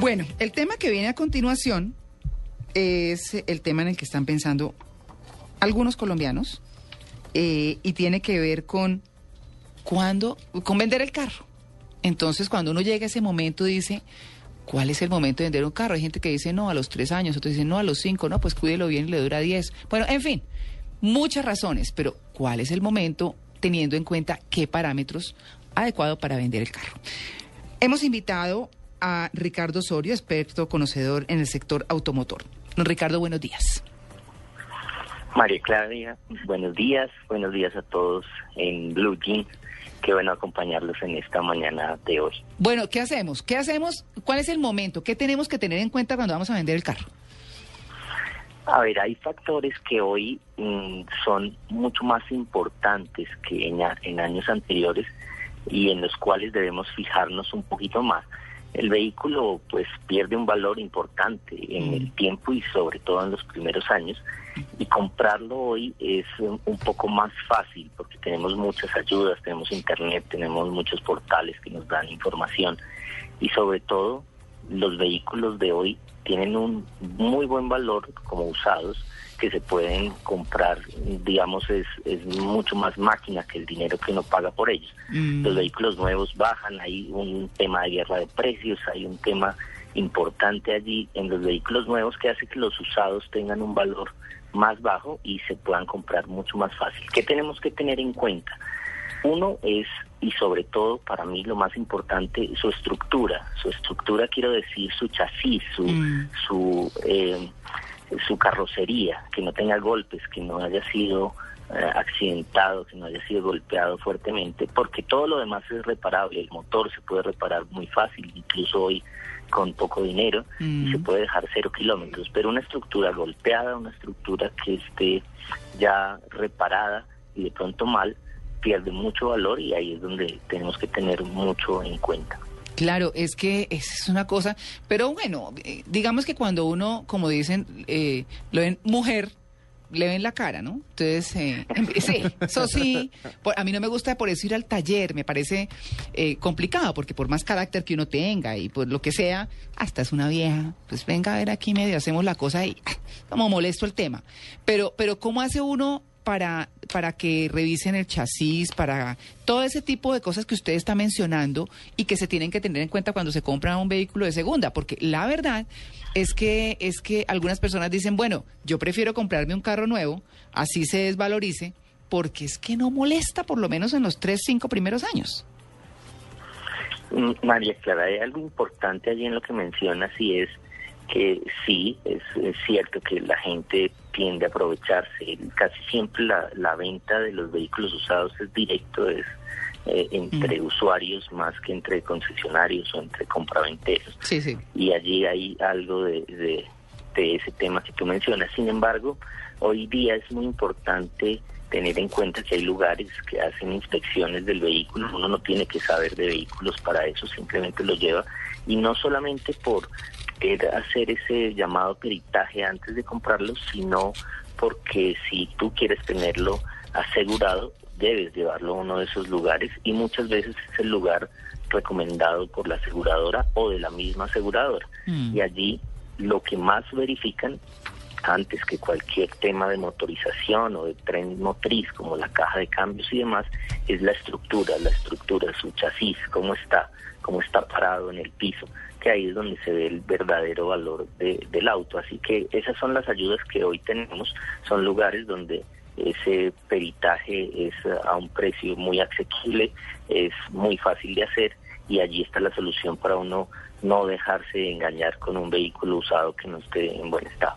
Bueno, el tema que viene a continuación es el tema en el que están pensando algunos colombianos eh, y tiene que ver con cuándo, con vender el carro. Entonces, cuando uno llega a ese momento, dice, ¿cuál es el momento de vender un carro? Hay gente que dice, no, a los tres años, otros dicen, no, a los cinco, no, pues cuídelo bien y le dura diez. Bueno, en fin, muchas razones, pero ¿cuál es el momento teniendo en cuenta qué parámetros adecuado para vender el carro? Hemos invitado a Ricardo Osorio, experto conocedor en el sector automotor. Don Ricardo, buenos días. María Claudia, buenos días, buenos días a todos en Blue Jeans. Qué bueno acompañarlos en esta mañana de hoy. Bueno, ¿qué hacemos? ¿Qué hacemos? ¿Cuál es el momento? ¿Qué tenemos que tener en cuenta cuando vamos a vender el carro? A ver, hay factores que hoy mm, son mucho más importantes que en años anteriores y en los cuales debemos fijarnos un poquito más. El vehículo pues pierde un valor importante en el tiempo y sobre todo en los primeros años. Y comprarlo hoy es un, un poco más fácil porque tenemos muchas ayudas, tenemos internet, tenemos muchos portales que nos dan información. Y sobre todo los vehículos de hoy tienen un muy buen valor como usados que se pueden comprar, digamos, es, es mucho más máquina que el dinero que uno paga por ellos. Mm. Los vehículos nuevos bajan, hay un tema de guerra de precios, hay un tema importante allí en los vehículos nuevos que hace que los usados tengan un valor más bajo y se puedan comprar mucho más fácil. ¿Qué tenemos que tener en cuenta? Uno es, y sobre todo para mí lo más importante, su estructura. Su estructura quiero decir su chasis, su, Mm. su, eh, su carrocería, que no tenga golpes, que no haya sido eh, accidentado, que no haya sido golpeado fuertemente, porque todo lo demás es reparable. El motor se puede reparar muy fácil, incluso hoy con poco dinero, y se puede dejar cero kilómetros. Pero una estructura golpeada, una estructura que esté ya reparada y de pronto mal, pierde mucho valor y ahí es donde tenemos que tener mucho en cuenta. Claro, es que es una cosa, pero bueno, eh, digamos que cuando uno, como dicen, eh, lo ven mujer, le ven la cara, ¿no? Entonces, eh, sí, eso sí, por- a mí no me gusta por eso ir al taller, me parece eh, complicado, porque por más carácter que uno tenga y por lo que sea, hasta es una vieja, pues venga a ver aquí medio, hacemos la cosa y ah, como molesto el tema. Pero, pero ¿cómo hace uno para, para que revisen el chasis, para todo ese tipo de cosas que usted está mencionando y que se tienen que tener en cuenta cuando se compra un vehículo de segunda, porque la verdad es que es que algunas personas dicen, bueno, yo prefiero comprarme un carro nuevo, así se desvalorice, porque es que no molesta por lo menos en los tres, cinco primeros años. Mm, María Clara, hay algo importante allí en lo que mencionas y es que sí, es, es cierto que la gente tiende a aprovecharse. Casi siempre la, la venta de los vehículos usados es directo, es eh, entre usuarios más que entre concesionarios o entre compraventeros. Sí, sí. y allí hay algo de, de, de ese tema que tú mencionas. Sin embargo, hoy día es muy importante tener en cuenta que hay lugares que hacen inspecciones del vehículo, uno no tiene que saber de vehículos para eso, simplemente lo lleva, y no solamente por hacer ese llamado peritaje antes de comprarlo, sino porque si tú quieres tenerlo asegurado, debes llevarlo a uno de esos lugares y muchas veces es el lugar recomendado por la aseguradora o de la misma aseguradora. Mm. Y allí lo que más verifican antes que cualquier tema de motorización o de tren motriz como la caja de cambios y demás es la estructura, la estructura, su chasis, cómo está, cómo está parado en el piso, que ahí es donde se ve el verdadero valor de- del auto. Así que esas son las ayudas que hoy tenemos, son lugares donde ese peritaje es a un precio muy asequible, es muy fácil de hacer y allí está la solución para uno no dejarse engañar con un vehículo usado que no esté en buen estado.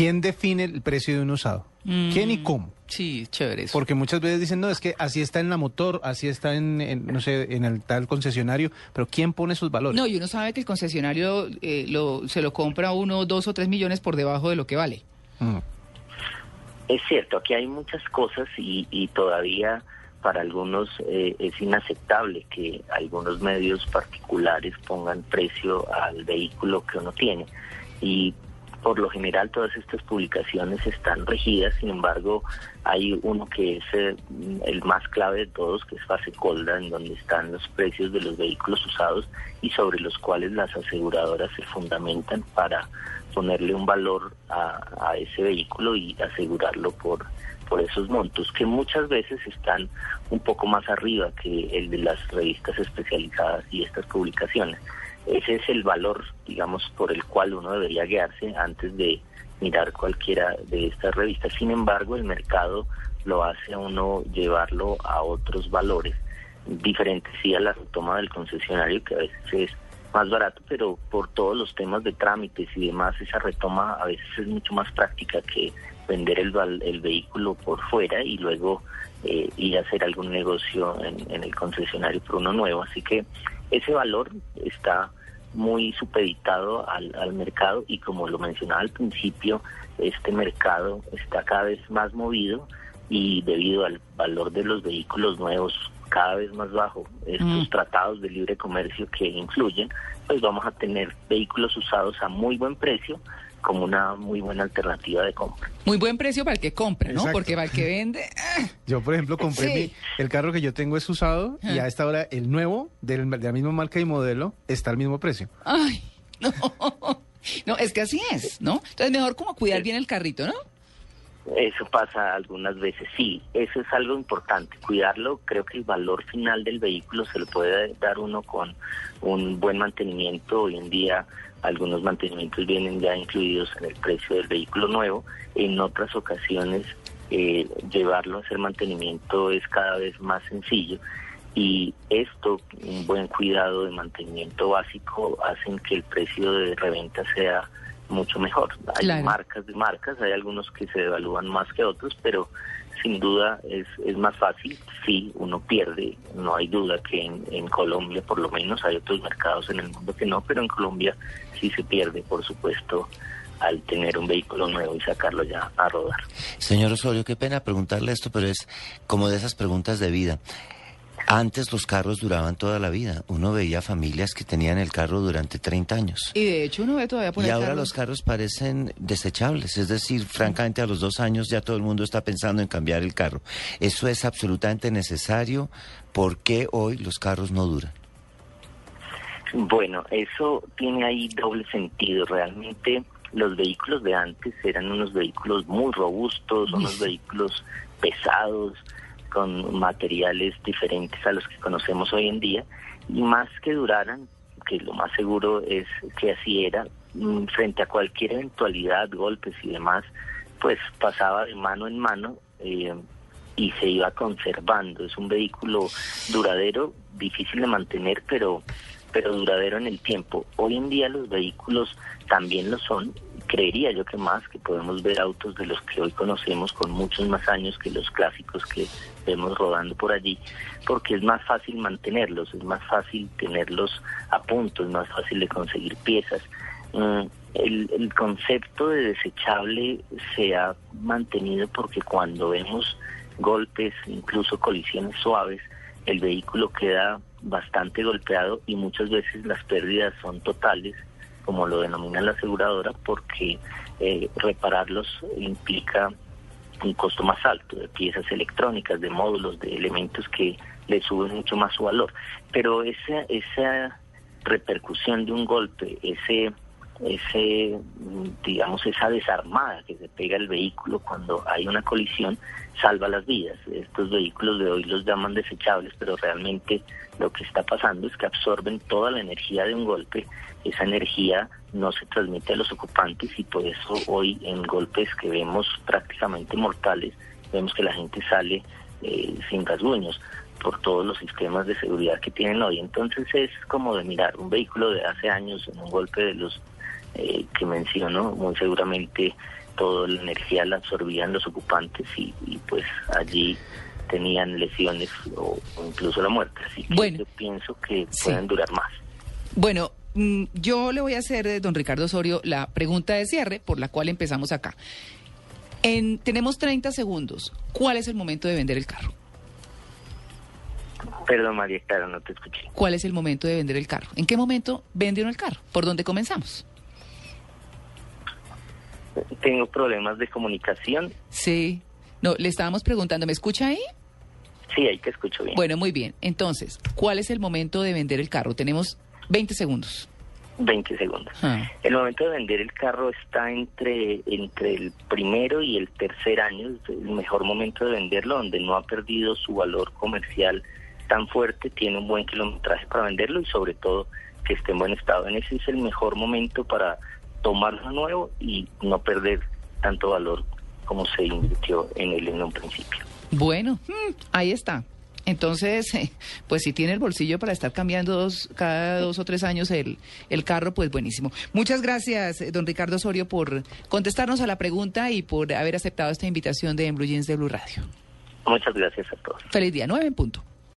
¿Quién define el precio de un usado? ¿Quién y cómo? Sí, chévere. eso. Porque muchas veces dicen, no, es que así está en la motor, así está en, en, no sé, en el tal concesionario, pero ¿quién pone esos valores? No, y uno sabe que el concesionario eh, lo, se lo compra uno, dos o tres millones por debajo de lo que vale. Mm. Es cierto, aquí hay muchas cosas y, y todavía para algunos eh, es inaceptable que algunos medios particulares pongan precio al vehículo que uno tiene. Y por lo general todas estas publicaciones están regidas, sin embargo hay uno que es eh, el más clave de todos, que es Fase Colda, en donde están los precios de los vehículos usados y sobre los cuales las aseguradoras se fundamentan para ponerle un valor a, a ese vehículo y asegurarlo por por esos montos que muchas veces están un poco más arriba que el de las revistas especializadas y estas publicaciones. Ese es el valor, digamos, por el cual uno debería guiarse antes de mirar cualquiera de estas revistas. Sin embargo, el mercado lo hace a uno llevarlo a otros valores diferentes sí a la toma del concesionario, que a veces es más barato, pero por todos los temas de trámites y demás, esa retoma a veces es mucho más práctica que vender el, el vehículo por fuera y luego eh, ir a hacer algún negocio en, en el concesionario por uno nuevo. Así que ese valor está muy supeditado al, al mercado y como lo mencionaba al principio, este mercado está cada vez más movido y debido al valor de los vehículos nuevos cada vez más bajo, estos Mm. tratados de libre comercio que influyen, pues vamos a tener vehículos usados a muy buen precio como una muy buena alternativa de compra. Muy buen precio para el que compra, ¿no? Exacto. Porque para el que vende... ah, Yo, por ejemplo, compré Sí. mi- el carro que yo tengo es usado y a esta hora el nuevo, del- de la misma marca y modelo, está al mismo precio. Ay, no. No, es que así es, ¿no? Entonces mejor como cuidar bien el carrito, ¿no? Eso pasa algunas veces, sí, eso es algo importante, cuidarlo, creo que el valor final del vehículo se lo puede dar uno con un buen mantenimiento, hoy en día algunos mantenimientos vienen ya incluidos en el precio del vehículo nuevo, en otras ocasiones eh, llevarlo a hacer mantenimiento es cada vez más sencillo. Y esto, un buen cuidado de mantenimiento básico, hacen que el precio de reventa sea mucho mejor. Hay Claro. marcas de marcas, hay algunos que se devalúan más que otros, pero sin duda es, es más fácil. Sí, uno pierde, no hay duda que en, en Colombia por lo menos hay otros mercados en el mundo que no, pero en Colombia sí se pierde, por supuesto, al tener un vehículo nuevo y sacarlo ya a rodar. Señor Osorio, qué pena preguntarle esto, pero es como de esas preguntas de vida. Antes los carros duraban toda la vida. Uno veía familias que tenían el carro durante 30 años. Y de hecho uno ve todavía por Y ahora carros- los carros parecen desechables, es decir, francamente a los dos años ya todo el mundo está pensando en cambiar el carro. ¿Eso es absolutamente necesario? ¿Por qué hoy los carros no duran? Bueno, eso tiene ahí doble sentido. Realmente los vehículos de antes eran unos vehículos muy robustos, unos vehículos pesados, con materiales diferentes a los que conocemos hoy en día, y más que duraran, que lo más seguro es que así era, mm, frente a cualquier eventualidad, golpes y demás, pues pasaba de mano en mano eh, y se iba conservando. Es un vehículo duradero, difícil de mantener, pero pero duradero en el tiempo. Hoy en día los vehículos también lo son. Creería yo que más, que podemos ver autos de los que hoy conocemos con muchos más años que los clásicos que vemos rodando por allí, porque es más fácil mantenerlos, es más fácil tenerlos a punto, es más fácil de conseguir piezas. Mm, el, el concepto de desechable se ha mantenido porque cuando vemos golpes, incluso colisiones suaves, el vehículo queda bastante golpeado y muchas veces las pérdidas son totales, como lo denomina la aseguradora, porque eh, repararlos implica un costo más alto de piezas electrónicas, de módulos, de elementos que le suben mucho más su valor. Pero esa, esa repercusión de un golpe, ese ese digamos esa desarmada que se pega al vehículo cuando hay una colisión salva las vidas. Estos vehículos de hoy los llaman desechables, pero realmente lo que está pasando es que absorben toda la energía de un golpe. Esa energía no se transmite a los ocupantes y por eso hoy en golpes que vemos prácticamente mortales, vemos que la gente sale eh, sin rasguños por todos los sistemas de seguridad que tienen hoy. Entonces es como de mirar un vehículo de hace años en un golpe de los eh, que menciono, muy seguramente toda la energía la absorbían los ocupantes y, y, pues allí tenían lesiones o, o incluso la muerte. Así que Bueno. yo pienso que Sí. pueden durar más. Bueno, mm, yo le voy a hacer, eh, don Ricardo Osorio, la pregunta de cierre por la cual empezamos acá. En, tenemos 30 segundos. ¿Cuál es el momento de vender el carro? Perdón, María Clara, no te escuché. ¿Cuál es el momento de vender el carro? ¿En qué momento vende uno el carro? ¿Por dónde comenzamos? Tengo problemas de comunicación. Sí. No, le estábamos preguntando, ¿me escucha ahí? Sí, ahí te escucho bien. Bueno, muy bien. Entonces, ¿cuál es el momento de vender el carro? Tenemos 20 segundos. 20 segundos. Ah. El momento de vender el carro está entre, entre el primero y el tercer año, es el mejor momento de venderlo, donde no ha perdido su valor comercial tan fuerte, tiene un buen kilometraje para venderlo y sobre todo que esté en buen estado. En ese es el mejor momento para tomarlo nuevo y no perder tanto valor como se invirtió en él en un principio. Bueno, mm, ahí está. Entonces, pues si tiene el bolsillo para estar cambiando dos, cada dos o tres años el, el carro, pues buenísimo. Muchas gracias, eh, don Ricardo Osorio, por contestarnos a la pregunta y por haber aceptado esta invitación de En Blue Jeans de Blue Radio. Muchas gracias a todos. Feliz día, nueve en punto.